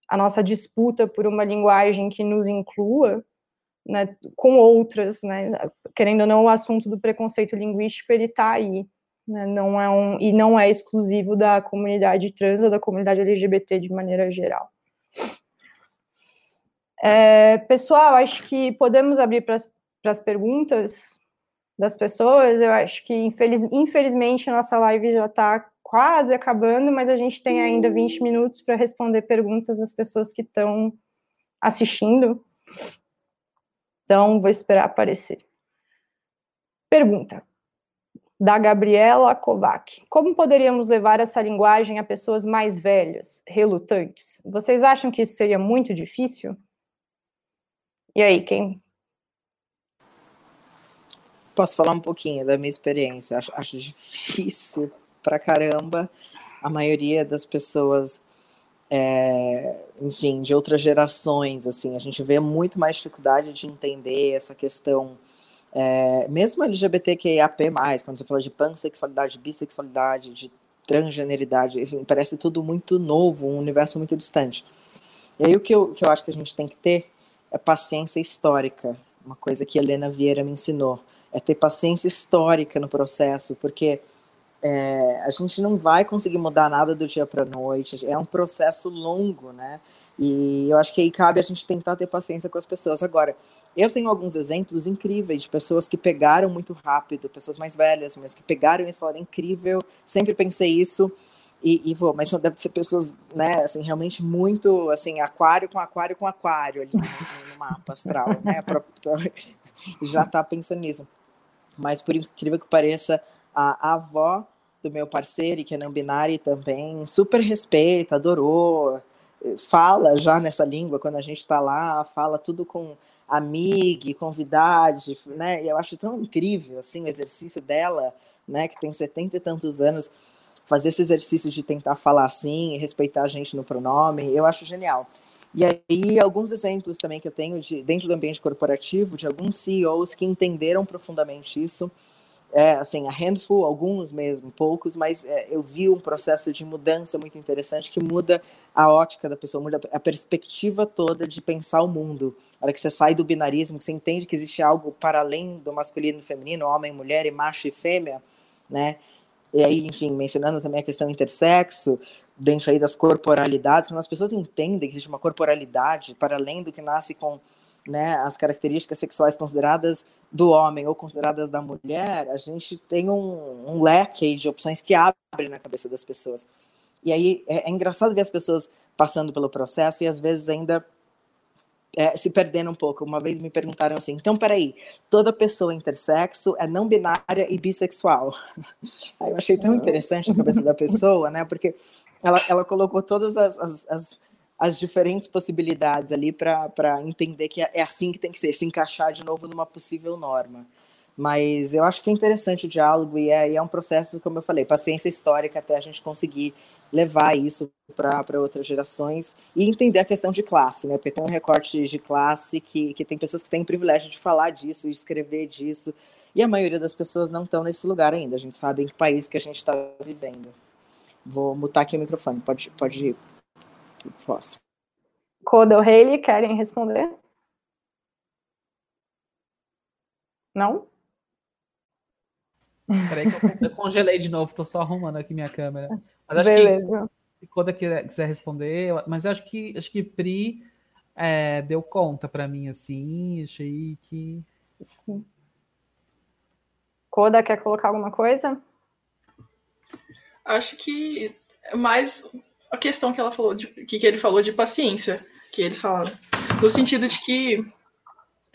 a nossa disputa por uma linguagem que nos inclua, né, com outras, né, querendo ou não, o assunto do preconceito linguístico ele está aí, né, não é um e não é exclusivo da comunidade trans ou da comunidade LGBT de maneira geral. É, pessoal, acho que podemos abrir para as perguntas das pessoas. Eu acho que infeliz, infelizmente a nossa live já está quase acabando, mas a gente tem ainda 20 minutos para responder perguntas das pessoas que estão assistindo. Então, vou esperar aparecer. Pergunta da Gabriela Kovac. Como poderíamos levar essa linguagem a pessoas mais velhas, relutantes? Vocês acham que isso seria muito difícil? E aí, quem? Posso falar um pouquinho da minha experiência? Acho, acho difícil pra caramba. A maioria das pessoas, é, enfim, de outras gerações, assim, a gente vê muito mais dificuldade de entender essa questão, é, mesmo LGBTQIAP+, quando você fala de pansexualidade, bissexualidade, de transgeneridade, enfim, parece tudo muito novo, um universo muito distante. E aí o que eu, que eu acho que a gente tem que ter é paciência histórica, uma coisa que Helena Vieira me ensinou, é ter paciência histórica no processo, porque é, a gente não vai conseguir mudar nada do dia para a noite, é um processo longo, né? E eu acho que aí cabe a gente tentar ter paciência com as pessoas. Agora, eu tenho alguns exemplos incríveis de pessoas que pegaram muito rápido, pessoas mais velhas mesmo, que pegaram isso e falaram, incrível, sempre pensei isso, e, e vou, mas deve ser pessoas, né, assim, realmente muito, assim, aquário com aquário com aquário ali no, no mapa astral, né, pra, pra, já tá pensando nisso. Mas por incrível que pareça, a, a avó do meu parceiro, que é não binário também, super respeita, adorou, fala já nessa língua quando a gente está lá, fala tudo com amiga, convidade, né? E eu acho tão incrível assim o exercício dela, né, que tem setenta e tantos anos, fazer esse exercício de tentar falar assim, respeitar a gente no pronome, eu acho genial. E aí, alguns exemplos também que eu tenho de, dentro do ambiente corporativo, de alguns CEOs que entenderam profundamente isso, é, assim, a handful, alguns mesmo, poucos, mas é, eu vi um processo de mudança muito interessante que muda a ótica da pessoa, muda a perspectiva toda de pensar o mundo. Na hora que você sai do binarismo, que você entende que existe algo para além do masculino e feminino, homem, mulher, e macho e fêmea, né? E aí, enfim, mencionando também a questão intersexo, dentro aí das corporalidades, quando as pessoas entendem que existe uma corporalidade para além do que nasce com né, as características sexuais consideradas do homem ou consideradas da mulher, a gente tem um, um leque de opções que abre na cabeça das pessoas. E aí é, é, engraçado ver as pessoas passando pelo processo e às vezes ainda é, se perdendo um pouco. Uma vez me perguntaram assim: então, peraí, toda pessoa intersexo é não binária e bissexual. Aí eu achei tão interessante a cabeça da pessoa, né? Porque ela, ela colocou todas as, as, as, as diferentes possibilidades ali para entender que é assim que tem que ser, se encaixar de novo numa possível norma. Mas eu acho que é interessante o diálogo e é, e é um processo, como eu falei, paciência histórica até a gente conseguir levar isso para outras gerações e entender a questão de classe, né? Porque tem um recorte de classe que, que tem pessoas que têm o privilégio de falar disso, de escrever disso, e a maioria das pessoas não estão nesse lugar ainda. A gente sabe em que país que a gente está vivendo. Vou mutar aqui o microfone, pode, pode próximo. Coda ou Haley, querem responder? Não? Peraí que eu, congelei de novo, tô só arrumando aqui minha câmera. Mas acho Beleza. que quando quiser responder, mas eu acho que acho que Pri é, deu conta para mim assim, achei que Sim. Coda quer colocar alguma coisa? Acho que mais a questão que ela falou de, que ele falou de paciência, que eles falaram, no sentido de que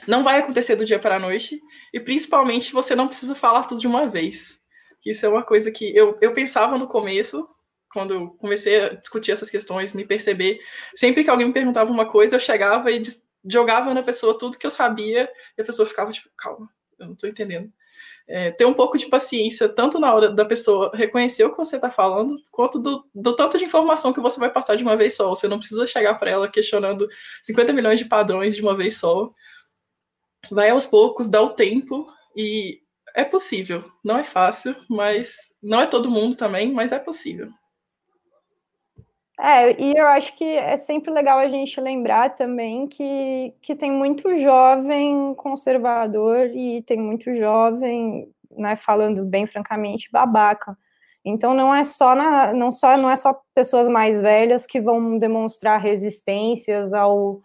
não vai acontecer do dia para a noite, e principalmente você não precisa falar tudo de uma vez. Isso é uma coisa que eu, eu pensava no começo, quando eu comecei a discutir essas questões, me perceber, sempre que alguém me perguntava uma coisa, eu chegava e jogava na pessoa tudo que eu sabia, e a pessoa ficava tipo, calma, eu não estou entendendo. É, ter um pouco de paciência, tanto na hora da pessoa reconhecer o que você está falando, quanto do, do, tanto de informação que você vai passar de uma vez só. Você não precisa chegar para ela questionando 50 milhões de padrões de uma vez só vai aos poucos, dá o tempo e é possível. Não é fácil, mas não é todo mundo também, mas é possível. É, e eu acho que é sempre legal a gente lembrar também que, que tem muito jovem conservador e tem muito jovem, né, falando bem francamente, babaca. Então não é só na, não só não é só pessoas mais velhas que vão demonstrar resistências ao,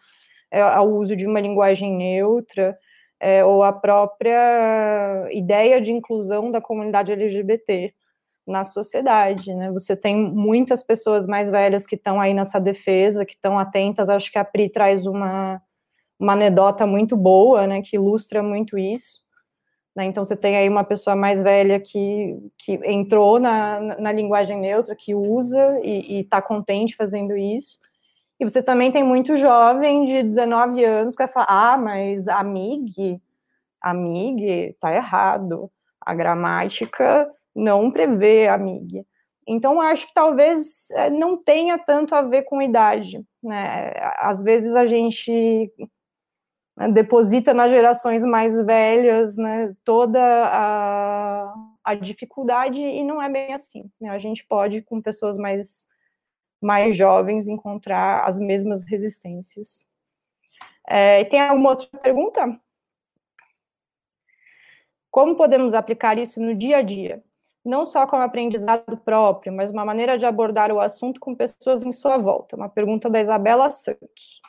ao uso de uma linguagem neutra é, ou a própria ideia de inclusão da comunidade LGBT na sociedade, né? Você tem muitas pessoas mais velhas que estão aí nessa defesa, que estão atentas. Acho que a Pri traz uma, uma anedota muito boa, né? Que ilustra muito isso. Né? Então você tem aí uma pessoa mais velha que, que entrou na, na linguagem neutra, que usa e está contente fazendo isso. E você também tem muito jovem de 19 anos que vai falar: ah, mas amigue, amigue, tá errado. A gramática não prevê amigue. Então, acho que talvez eh, não tenha tanto a ver com idade. Né? Às vezes a gente né, deposita nas gerações mais velhas né, toda a, a dificuldade e não é bem assim. Né? A gente pode, com pessoas mais mais jovens encontrar as mesmas resistências. É, tem alguma outra pergunta? Como podemos aplicar isso no dia a dia? Não só como aprendizado próprio, mas uma maneira de abordar o assunto com pessoas em sua volta. Uma pergunta da Isabela Santos.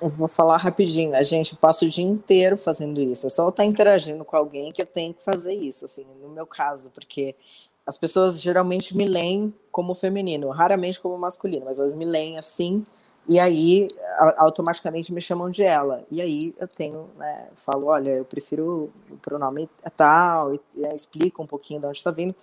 Eu vou falar rapidinho. A gente passa o dia inteiro fazendo isso. É só estar interagindo com alguém que eu tenho que fazer isso, assim, no meu caso, porque as pessoas geralmente me leem como feminino, raramente como masculino, mas elas me leem assim, e aí automaticamente me chamam de ela. E aí eu tenho, né, falo, olha, eu prefiro o pronome tal, e, e explico um pouquinho de onde está vindo.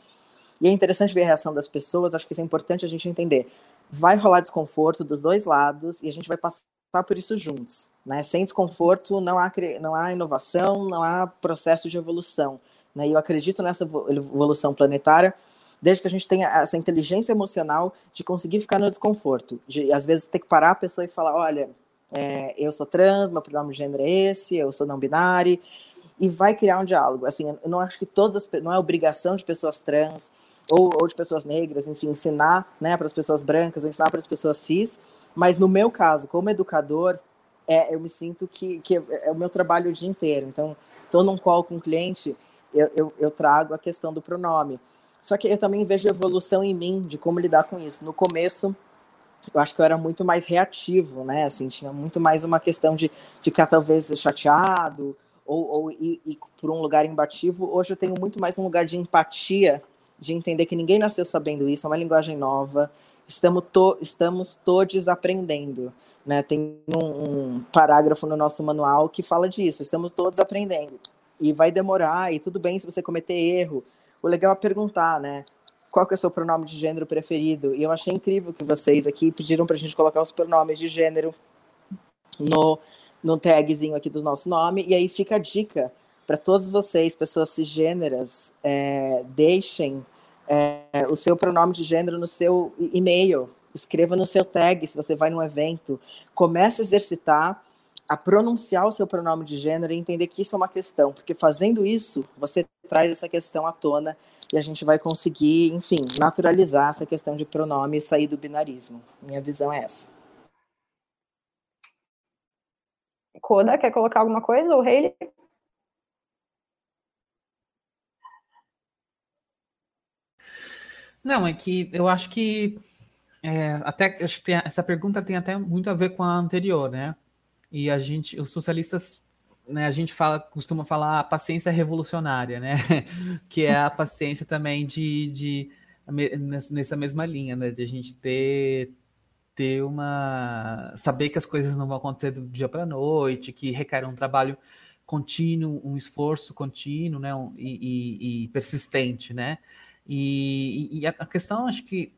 E é interessante ver a reação das pessoas, acho que isso é importante a gente entender. Vai rolar desconforto dos dois lados e a gente vai passar passar por isso juntos. Né? Sem desconforto não há, não há inovação, não há processo de evolução. Né? E eu acredito nessa evolução planetária desde que a gente tenha essa inteligência emocional de conseguir ficar no desconforto, de às vezes ter que parar a pessoa e falar, olha, é, eu sou trans, meu pronome de gênero é esse, eu sou não binário, e vai criar um diálogo. Assim, eu não acho que todas as não é obrigação de pessoas trans ou, ou de pessoas negras, enfim, ensinar, né, para as pessoas brancas ou ensinar para as pessoas cis, mas no meu caso, como educador, é, eu me sinto que, que é o meu trabalho o dia inteiro. Então, estou num call com um cliente, eu, eu, eu, trago a questão do pronome. Só que eu também vejo evolução em mim de como lidar com isso. No começo, eu acho que eu era muito mais reativo, né? Assim, tinha muito mais uma questão de ficar talvez chateado ou, ou ir, ir por um lugar embativo. Hoje eu tenho muito mais um lugar de empatia, de entender que ninguém nasceu sabendo isso, é uma linguagem nova, estamos, to, estamos todos aprendendo. Né? Tem um, um, parágrafo no nosso manual que fala disso, estamos todos aprendendo. E vai demorar, e tudo bem se você cometer erro. O legal é perguntar, né? Qual que é o seu pronome de gênero preferido? E eu achei incrível que vocês aqui pediram para a gente colocar os pronomes de gênero no, no tagzinho aqui do nosso nome. E aí fica a dica para todos vocês, pessoas cisgêneras, é, deixem é, o seu pronome de gênero no seu e-mail, escreva no seu tag se você vai num evento, comece a exercitar a pronunciar o seu pronome de gênero e entender que isso é uma questão, porque fazendo isso, você traz essa questão à tona e a gente vai conseguir, enfim, naturalizar essa questão de pronome e sair do binarismo. Minha visão é essa. Coda, quer colocar alguma coisa? Ou Hayley? Não, é que eu acho que é, até acho que tem, essa pergunta tem até muito a ver com a anterior, né? E a gente, os socialistas, né, a gente fala, costuma falar a paciência revolucionária, né? que é a paciência também de, de nessa mesma linha, né? De a gente ter ter uma saber que as coisas não vão acontecer do dia para a noite, que requer um trabalho contínuo, um esforço contínuo, né? Um, e, e, e, persistente, né? E, e, a questão, acho que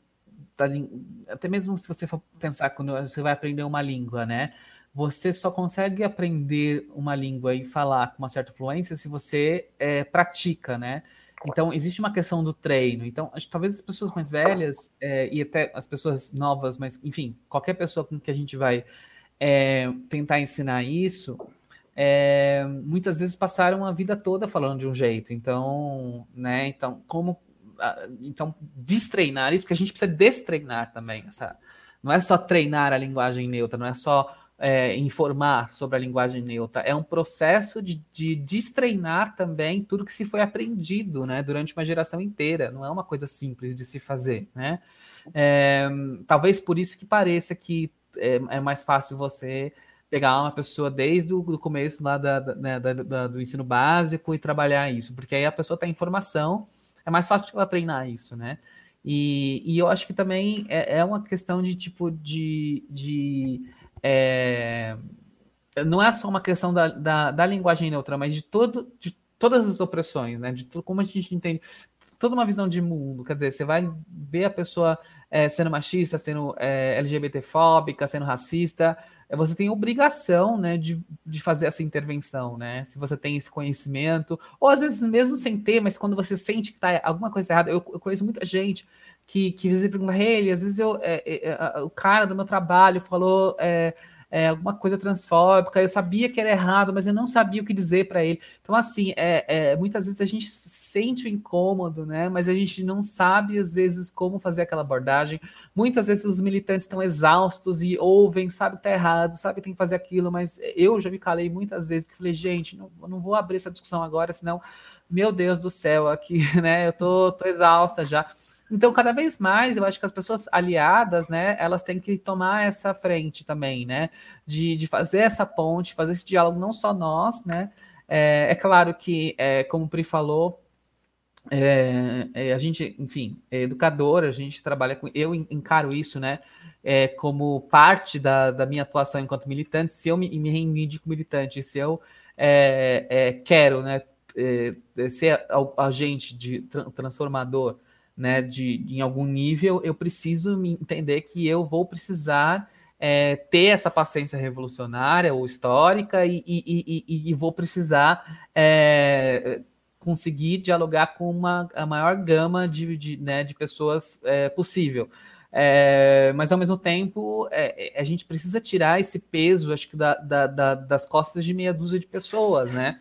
até mesmo se você for pensar quando você vai aprender uma língua, né? Você só consegue aprender uma língua e falar com uma certa fluência se você é, pratica, né? Então, existe uma questão do treino. Então, acho talvez as pessoas mais velhas é, e até as pessoas novas, mas, enfim, qualquer pessoa com que a gente vai é, tentar ensinar isso, é, muitas vezes passaram a vida toda falando de um jeito. Então, né? Então, como então destreinar isso, porque a gente precisa destreinar também essa. Não é só treinar a linguagem neutra, não é só é, informar sobre a linguagem neutra, é um processo de, de destreinar também tudo que se foi aprendido né, durante uma geração inteira. Não é uma coisa simples de se fazer. Né? É, talvez por isso que pareça que é, é, mais fácil você pegar uma pessoa desde o começo lá da, da, né, da, do ensino básico e trabalhar isso, porque aí a pessoa tem informação é mais fácil ela treinar isso, né? E, e eu acho que também é, é uma questão de tipo de. de é, não é só uma questão da, da, da, linguagem neutra, mas de, todo, de todas as opressões, né? De tudo, como a gente entende toda uma visão de mundo. Quer dizer, você vai ver a pessoa é, sendo machista, sendo é, LGBTfóbica, sendo racista, é, você tem obrigação né, de, de fazer essa intervenção, né? Se você tem esse conhecimento, ou às vezes mesmo sem ter, mas quando você sente que está alguma coisa errada, eu, eu, conheço muita gente que, que às vezes pergunta, hey, às vezes eu, é, é, é o cara do meu trabalho falou é, é, alguma coisa transfóbica, eu sabia que era errado, mas eu não sabia o que dizer para ele. Então, assim, é, muitas vezes a gente sente o incômodo, né? Mas a gente não sabe, às vezes, como fazer aquela abordagem. Muitas vezes os militantes estão exaustos e ouvem, sabe que tá errado, sabe que tem que fazer aquilo, mas eu já me calei muitas vezes, porque falei, gente, não, não vou abrir essa discussão agora, senão, meu Deus do céu, aqui, né? Eu tô, tô exausta já. Então, cada vez mais, eu acho que as pessoas aliadas, né, elas têm que tomar essa frente também, né, de, de fazer essa ponte, fazer esse diálogo, não só nós, né, é, é claro que, é, como o Pri falou, é, é, a gente, enfim, é educadora, a gente trabalha com. Eu encaro isso, né, é, como parte da, da minha atuação enquanto militante. Se eu me, me reivindico militante, se eu é, é, quero, né, é, ser agente de transformador né, de, de, em algum nível, eu preciso me entender que eu vou precisar é, ter essa paciência revolucionária ou histórica e, e, e, e vou precisar é, conseguir dialogar com uma, a maior gama de, de, né, de pessoas é, possível. É, mas ao mesmo tempo é, é, a gente precisa tirar esse peso, acho que da, da, da, das costas de meia dúzia de pessoas, né?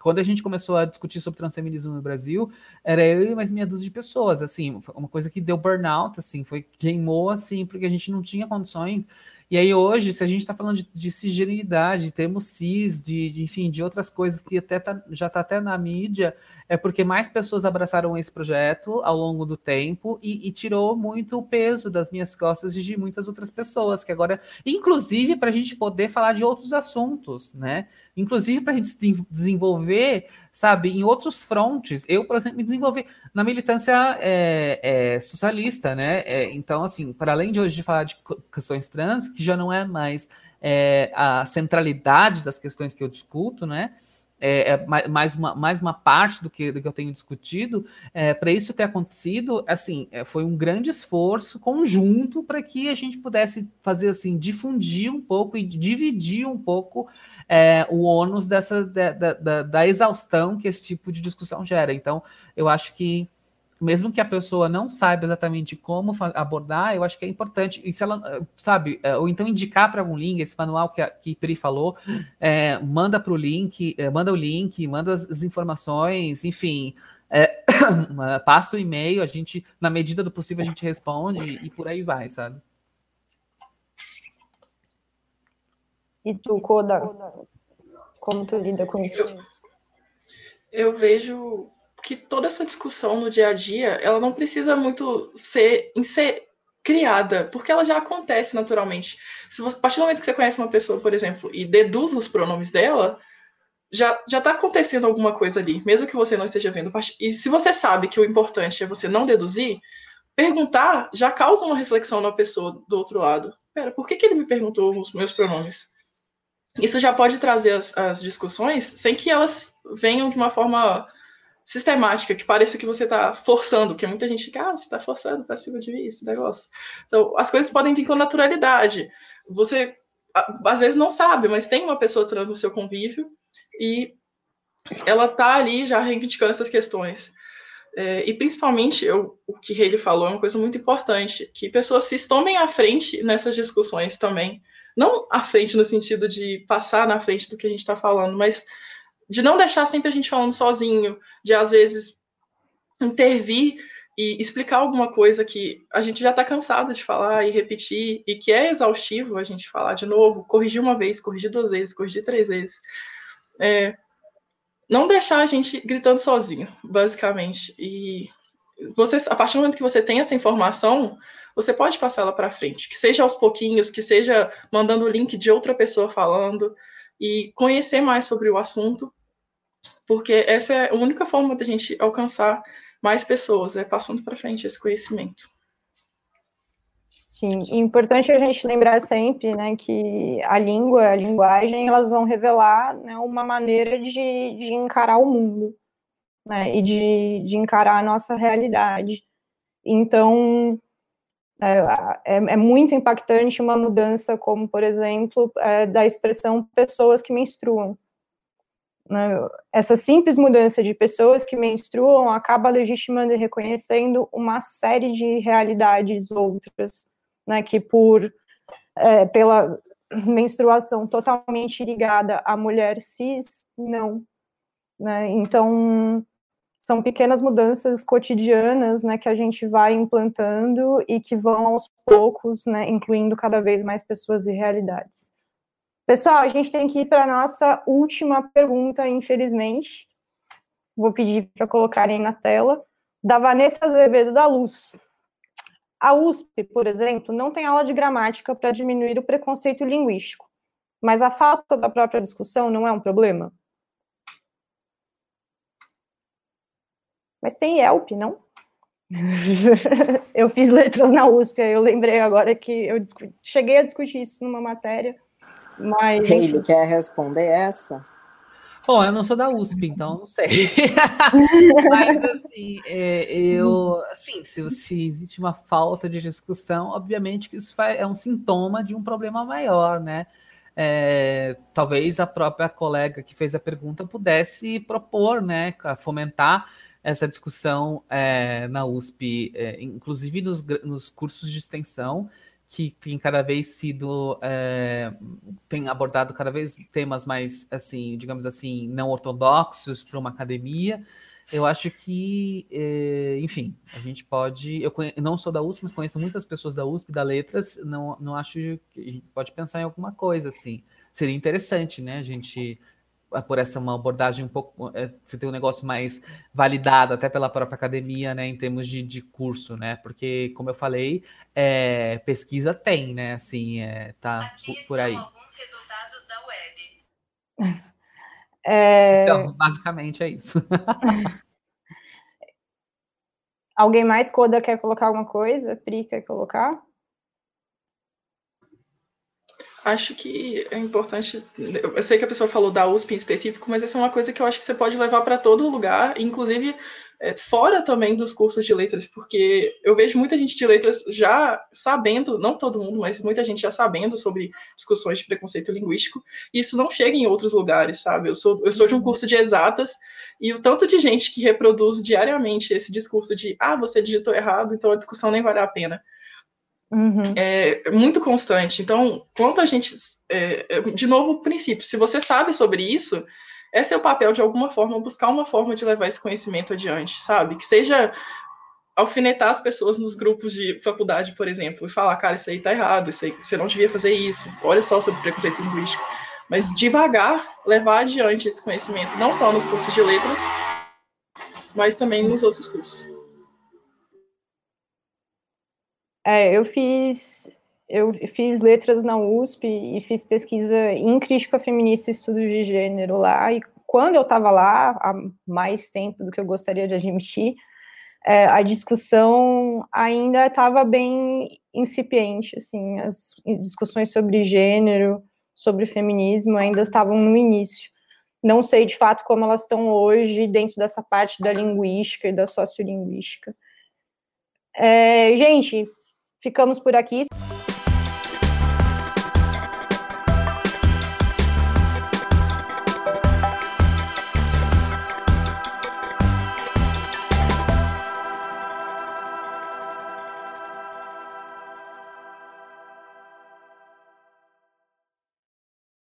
Quando a gente começou a discutir sobre transfeminismo no Brasil, era eu e mais meia dúzia de pessoas, assim, uma coisa que deu burnout, assim, foi queimou, assim, porque a gente não tinha condições. E aí hoje, se a gente está falando de, de cisgeneridade, de termos cis, de, de, enfim, de outras coisas que até tá, já está até na mídia, é porque mais pessoas abraçaram esse projeto ao longo do tempo e, e, tirou muito o peso das minhas costas e de muitas outras pessoas, que agora, inclusive para a gente poder falar de outros assuntos, né? Inclusive para a gente desenvolver, sabe, em outros frontes. Eu, por exemplo, me desenvolvi na militância é, é, socialista, né? É, então, assim, para além de hoje de falar de questões trans, que já não é mais é, a centralidade das questões que eu discuto, né? É, é mais, uma, mais uma parte do que, do que eu tenho discutido, é, para isso ter acontecido, assim, é, foi um grande esforço conjunto para que a gente pudesse fazer assim, difundir um pouco e dividir um pouco é, o ônus dessa da, da, da exaustão que esse tipo de discussão gera. Então, eu acho que mesmo que a pessoa não saiba exatamente como abordar, eu acho que é importante. E se ela, sabe, é, ou então indicar para algum link, esse manual que a que Pri falou, é, manda para o link, é, manda o link, manda as, informações, enfim. É, passa o e-mail, a gente, na medida do possível, a gente responde e por aí vai, sabe? E tu, Koda, como tu lida com isso? Eu, eu vejo que toda essa discussão no dia a dia, ela não precisa muito ser, ser criada, porque ela já acontece naturalmente. Se você, a partir do momento que você conhece uma pessoa, por exemplo, e deduz os pronomes dela, já já está acontecendo alguma coisa ali, mesmo que você não esteja vendo. E se você sabe que o importante é você não deduzir, perguntar já causa uma reflexão na pessoa do outro lado. Pera, por que, que ele me perguntou os meus pronomes? Isso já pode trazer as, as discussões sem que elas venham de uma forma sistemática, que pareça que você está forçando, porque muita gente fica, ah, você está forçando para cima de mim, esse negócio. Então, as coisas podem vir com naturalidade. Você, às vezes, não sabe, mas tem uma pessoa trans no seu convívio e ela está ali já reivindicando essas questões. É, e principalmente, eu, o que ele falou é uma coisa muito importante, que pessoas se tomem à frente nessas discussões também. Não à frente no sentido de passar na frente do que a gente está falando, mas de não deixar sempre a gente falando sozinho, de às vezes intervir e explicar alguma coisa que a gente já está cansado de falar e repetir, e que é exaustivo a gente falar de novo, corrigir uma vez, corrigir duas vezes, corrigir três vezes. É, não deixar a gente gritando sozinho, basicamente. E você, a partir do momento que você tem essa informação, você pode passar ela para frente, que seja aos pouquinhos, que seja mandando o link de outra pessoa falando, e conhecer mais sobre o assunto porque essa é a única forma da gente alcançar mais pessoas, é passando para frente esse conhecimento. Sim, importante a gente lembrar sempre, né, que a língua, a linguagem, elas vão revelar né, uma maneira de, de encarar o mundo, né, e de, de encarar a nossa realidade. Então, é, é, é, muito impactante uma mudança como, por exemplo, é, da expressão pessoas que menstruam. Né? Essa simples mudança de pessoas que menstruam acaba legitimando e reconhecendo uma série de realidades outras, né, que por é, pela menstruação totalmente ligada à mulher cis, não. Né? Então, são pequenas mudanças cotidianas né, que a gente vai implantando e que vão aos poucos, né, incluindo cada vez mais pessoas e realidades. Pessoal, a gente tem que ir para a nossa última pergunta, infelizmente. Vou pedir para colocarem na tela. Da Vanessa Azevedo da Luz. A USP, por exemplo, não tem aula de gramática para diminuir o preconceito linguístico, mas a falta da própria discussão não é um problema? Mas tem IELP, não? eu fiz letras na USP, eu lembrei agora que eu cheguei a discutir isso numa matéria mas... Ele quer responder essa? Bom, eu não sou da USP, então não sei. Mas assim, é, eu, assim, se, se, existe uma falta de discussão, obviamente que isso é um sintoma de um problema maior, né? É, talvez a própria colega que fez a pergunta pudesse propor, né, fomentar essa discussão é, na USP, é, inclusive nos, nos cursos de extensão, que tem cada vez sido é, tem abordado cada vez temas mais assim digamos assim não ortodoxos para uma academia. Eu acho que é, enfim a gente pode eu conhe, não sou da USP mas conheço muitas pessoas da USP da letras não não acho que a gente pode pensar em alguma coisa assim. Seria interessante né a gente por essa uma abordagem um pouco é, você tem um negócio mais validado até pela própria academia, né, em termos de, de curso, né, porque como eu falei, é, pesquisa tem, né, assim, é, tá Aqui por, por aí. alguns resultados da web. É... Então, basicamente é isso. Alguém mais, Coda, quer colocar alguma coisa? Pri, quer colocar? Acho que é importante. Eu sei que a pessoa falou da USP em específico, mas essa é uma coisa que eu acho que você pode levar para todo lugar, inclusive é, fora também dos cursos de letras, porque eu vejo muita gente de letras já sabendo, não todo mundo, mas muita gente já sabendo sobre discussões de preconceito linguístico, e isso não chega em outros lugares, sabe? Eu sou, eu sou de um curso de exatas, e o tanto de gente que reproduz diariamente esse discurso de ah, você digitou errado, então a discussão nem vale a pena. Uhum. É, muito constante. Então, quando a gente. É, é, de novo, o princípio: se você sabe sobre isso, é seu papel, de alguma forma, buscar uma forma de levar esse conhecimento adiante, sabe? Que seja alfinetar as pessoas nos grupos de faculdade, por exemplo, e falar, cara, isso aí tá errado, isso aí, você não devia fazer isso, olha só sobre preconceito linguístico. Mas devagar levar adiante esse conhecimento, não só nos cursos de letras, mas também nos outros cursos. É, eu fiz eu fiz letras na USP e fiz pesquisa em crítica feminista e estudos de gênero lá. E quando eu estava lá, há mais tempo do que eu gostaria de admitir, é, a discussão ainda estava bem incipiente, assim, as discussões sobre gênero, sobre feminismo ainda estavam no início. Não sei de fato como elas estão hoje dentro dessa parte da linguística e da sociolinguística. É, gente, ficamos por aqui.